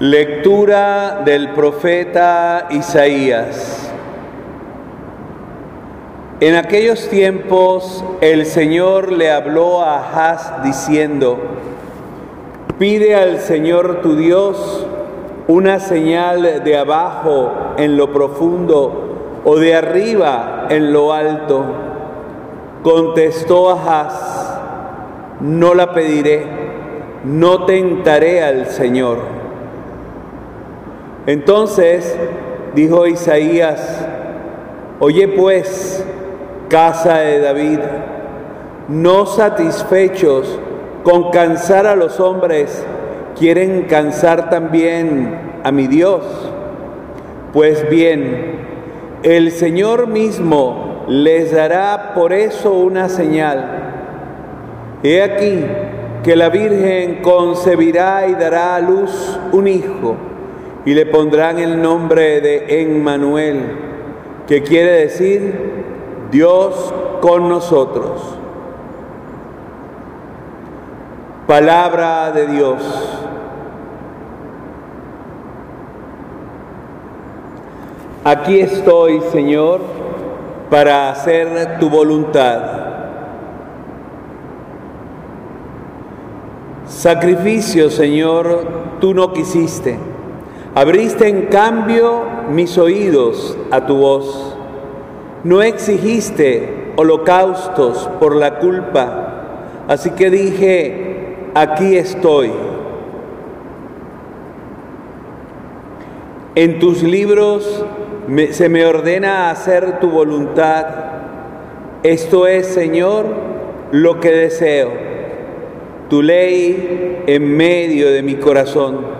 Lectura del profeta Isaías. En aquellos tiempos el Señor le habló a Ahaz diciendo, pide al Señor tu Dios una señal de abajo en lo profundo o de arriba en lo alto. Contestó Ahaz, no la pediré, no tentaré al Señor. Entonces dijo Isaías, oye pues, casa de David, no satisfechos con cansar a los hombres, quieren cansar también a mi Dios. Pues bien, el Señor mismo les dará por eso una señal. He aquí que la Virgen concebirá y dará a luz un hijo y le pondrán el nombre de Emmanuel, que quiere decir Dios con nosotros. Palabra de Dios. Aquí estoy, Señor, para hacer tu voluntad. Sacrificio, Señor, tú no quisiste Abriste en cambio mis oídos a tu voz. No exigiste holocaustos por la culpa. Así que dije, aquí estoy. En tus libros se me ordena hacer tu voluntad. Esto es, Señor, lo que deseo. Tu ley en medio de mi corazón.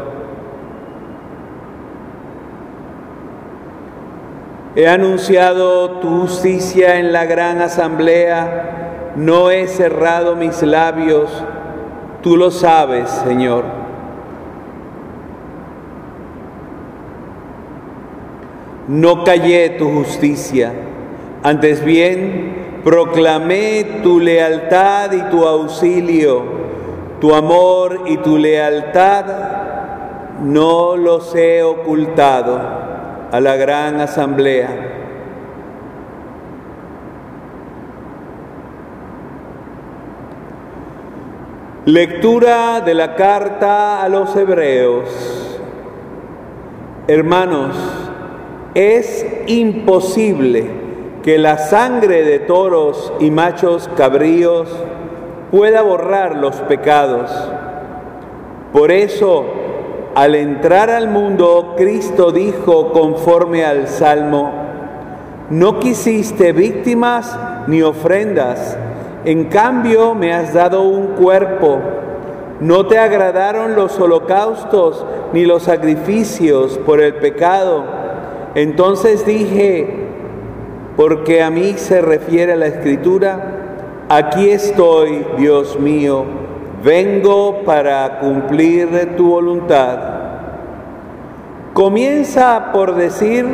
He anunciado tu justicia en la gran asamblea, no he cerrado mis labios, tú lo sabes, Señor. No callé tu justicia, antes bien proclamé tu lealtad y tu auxilio, tu amor y tu lealtad, no los he ocultado a la gran asamblea. Lectura de la carta a los hebreos. Hermanos, es imposible que la sangre de toros y machos cabríos pueda borrar los pecados. Por eso, al entrar al mundo, Cristo dijo conforme al Salmo, no quisiste víctimas ni ofrendas, en cambio me has dado un cuerpo. No te agradaron los holocaustos ni los sacrificios por el pecado. Entonces dije, porque a mí se refiere la escritura, aquí estoy, Dios mío vengo para cumplir tu voluntad. Comienza por decir,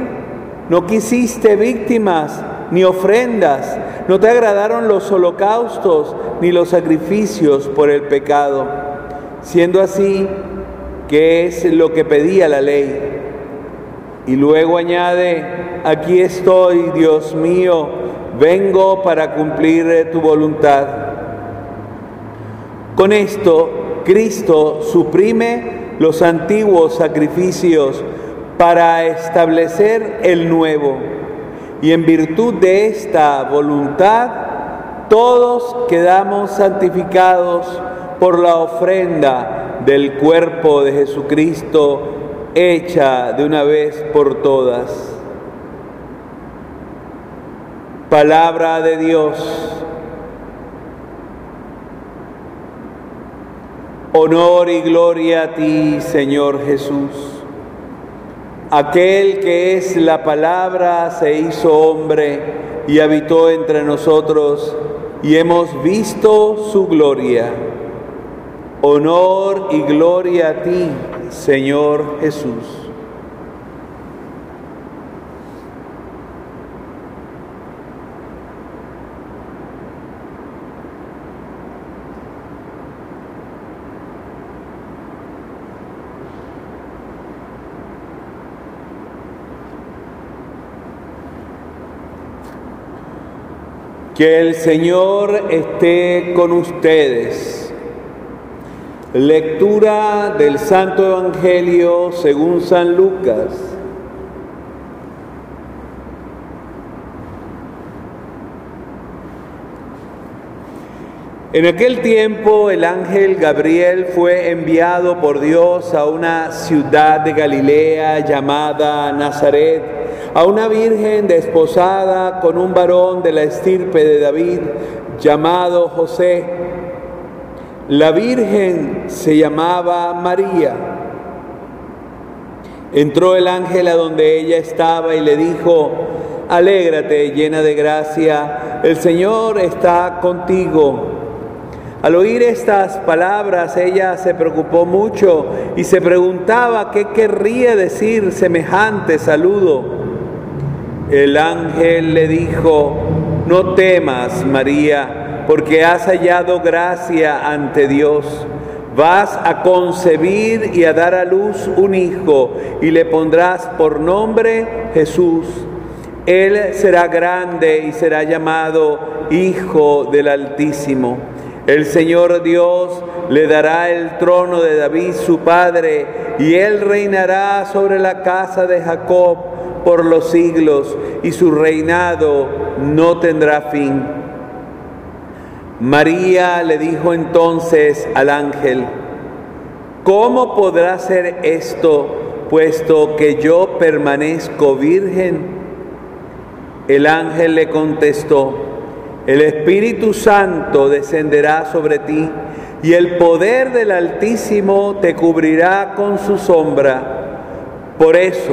no quisiste víctimas ni ofrendas, no te agradaron los holocaustos ni los sacrificios por el pecado, siendo así que es lo que pedía la ley. Y luego añade, aquí estoy, Dios mío, vengo para cumplir tu voluntad. Con esto, Cristo suprime los antiguos sacrificios para establecer el nuevo. Y en virtud de esta voluntad, todos quedamos santificados por la ofrenda del cuerpo de Jesucristo hecha de una vez por todas. Palabra de Dios. Honor y gloria a ti, Señor Jesús. Aquel que es la palabra se hizo hombre y habitó entre nosotros y hemos visto su gloria. Honor y gloria a ti, Señor Jesús. Que el Señor esté con ustedes. Lectura del Santo Evangelio según San Lucas. En aquel tiempo el ángel Gabriel fue enviado por Dios a una ciudad de Galilea llamada Nazaret a una virgen desposada con un varón de la estirpe de David llamado José. La virgen se llamaba María. Entró el ángel a donde ella estaba y le dijo, alégrate llena de gracia, el Señor está contigo. Al oír estas palabras, ella se preocupó mucho y se preguntaba qué querría decir semejante saludo. El ángel le dijo, no temas, María, porque has hallado gracia ante Dios. Vas a concebir y a dar a luz un hijo y le pondrás por nombre Jesús. Él será grande y será llamado Hijo del Altísimo. El Señor Dios le dará el trono de David su padre y él reinará sobre la casa de Jacob por los siglos y su reinado no tendrá fin. María le dijo entonces al ángel, ¿cómo podrá ser esto puesto que yo permanezco virgen? El ángel le contestó, el Espíritu Santo descenderá sobre ti y el poder del Altísimo te cubrirá con su sombra. Por eso,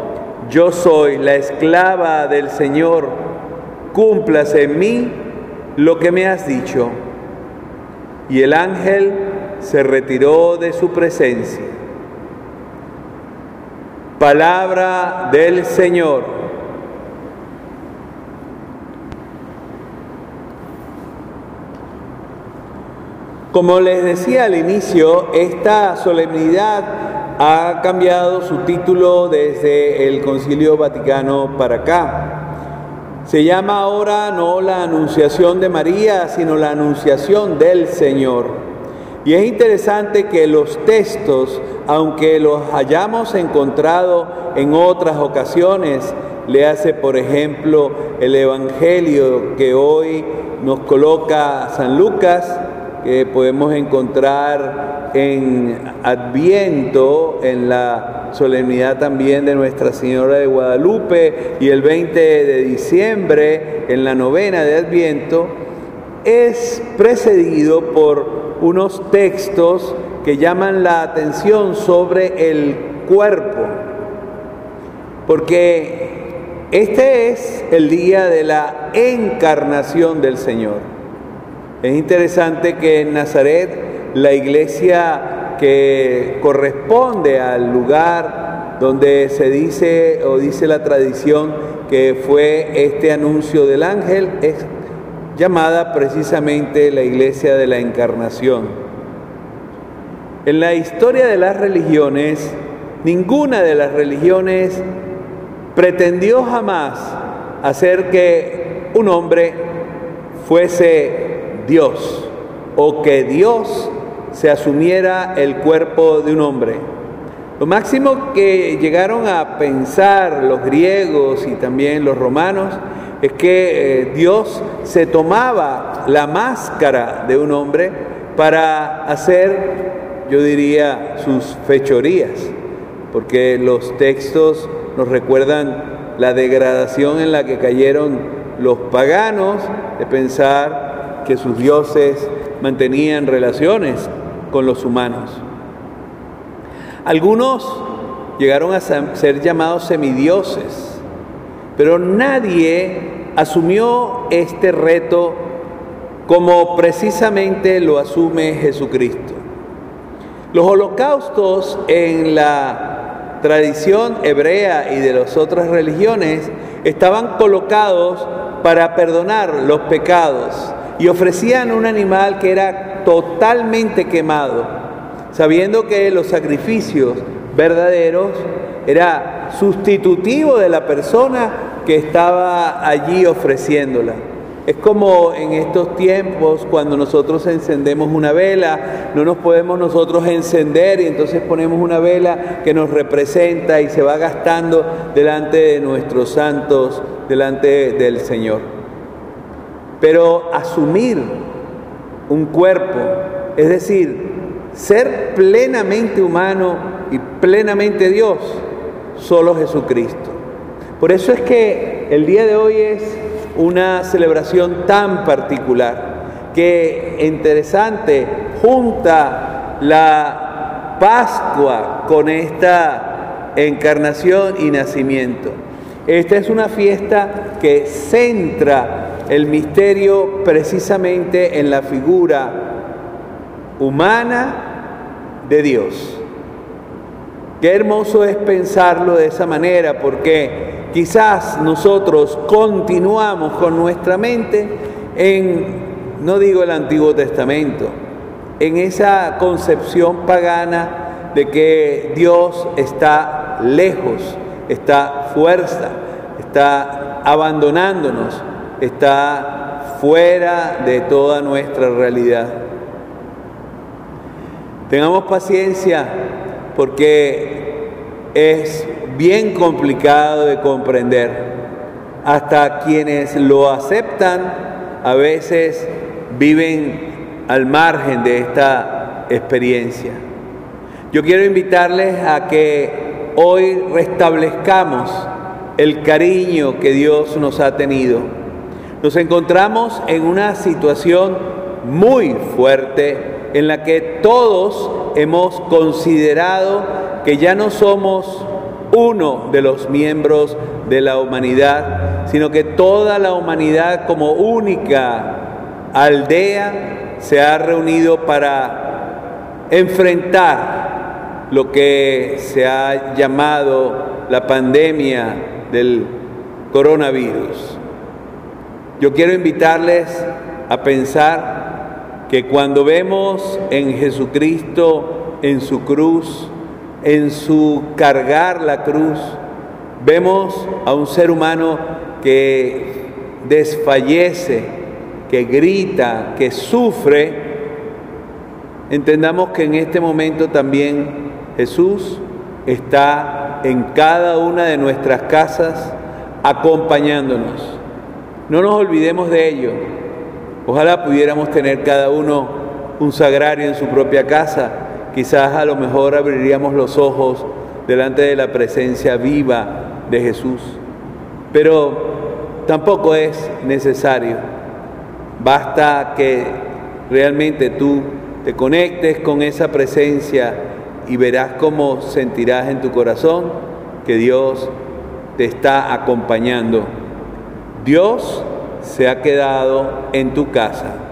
yo soy la esclava del Señor, cúmplase en mí lo que me has dicho. Y el ángel se retiró de su presencia. Palabra del Señor. Como les decía al inicio, esta solemnidad ha cambiado su título desde el Concilio Vaticano para acá. Se llama ahora no la Anunciación de María, sino la Anunciación del Señor. Y es interesante que los textos, aunque los hayamos encontrado en otras ocasiones, le hace, por ejemplo, el Evangelio que hoy nos coloca San Lucas, que podemos encontrar en Adviento, en la solemnidad también de Nuestra Señora de Guadalupe y el 20 de diciembre en la novena de Adviento, es precedido por unos textos que llaman la atención sobre el cuerpo, porque este es el día de la encarnación del Señor. Es interesante que en Nazaret la iglesia que corresponde al lugar donde se dice o dice la tradición que fue este anuncio del ángel es llamada precisamente la iglesia de la encarnación. En la historia de las religiones, ninguna de las religiones pretendió jamás hacer que un hombre fuese Dios o que Dios se asumiera el cuerpo de un hombre. Lo máximo que llegaron a pensar los griegos y también los romanos es que eh, Dios se tomaba la máscara de un hombre para hacer, yo diría, sus fechorías, porque los textos nos recuerdan la degradación en la que cayeron los paganos de pensar que sus dioses mantenían relaciones con los humanos. Algunos llegaron a ser llamados semidioses, pero nadie asumió este reto como precisamente lo asume Jesucristo. Los holocaustos en la tradición hebrea y de las otras religiones estaban colocados para perdonar los pecados y ofrecían un animal que era totalmente quemado, sabiendo que los sacrificios verdaderos era sustitutivo de la persona que estaba allí ofreciéndola. Es como en estos tiempos cuando nosotros encendemos una vela, no nos podemos nosotros encender y entonces ponemos una vela que nos representa y se va gastando delante de nuestros santos, delante del Señor. Pero asumir un cuerpo, es decir, ser plenamente humano y plenamente Dios, solo Jesucristo. Por eso es que el día de hoy es una celebración tan particular que interesante junta la Pascua con esta encarnación y nacimiento. Esta es una fiesta que centra el misterio precisamente en la figura humana de Dios. Qué hermoso es pensarlo de esa manera porque quizás nosotros continuamos con nuestra mente en, no digo el Antiguo Testamento, en esa concepción pagana de que Dios está lejos, está fuerza, está abandonándonos, está fuera de toda nuestra realidad. Tengamos paciencia porque es bien complicado de comprender. Hasta quienes lo aceptan a veces viven al margen de esta experiencia. Yo quiero invitarles a que hoy restablezcamos el cariño que Dios nos ha tenido. Nos encontramos en una situación muy fuerte en la que todos hemos considerado que ya no somos uno de los miembros de la humanidad, sino que toda la humanidad como única aldea se ha reunido para enfrentar lo que se ha llamado la pandemia del coronavirus. Yo quiero invitarles a pensar que cuando vemos en Jesucristo, en su cruz, en su cargar la cruz, vemos a un ser humano que desfallece, que grita, que sufre, entendamos que en este momento también Jesús está en cada una de nuestras casas acompañándonos. No nos olvidemos de ello. Ojalá pudiéramos tener cada uno un sagrario en su propia casa quizás a lo mejor abriríamos los ojos delante de la presencia viva de Jesús. Pero tampoco es necesario. Basta que realmente tú te conectes con esa presencia y verás cómo sentirás en tu corazón que Dios te está acompañando. Dios se ha quedado en tu casa.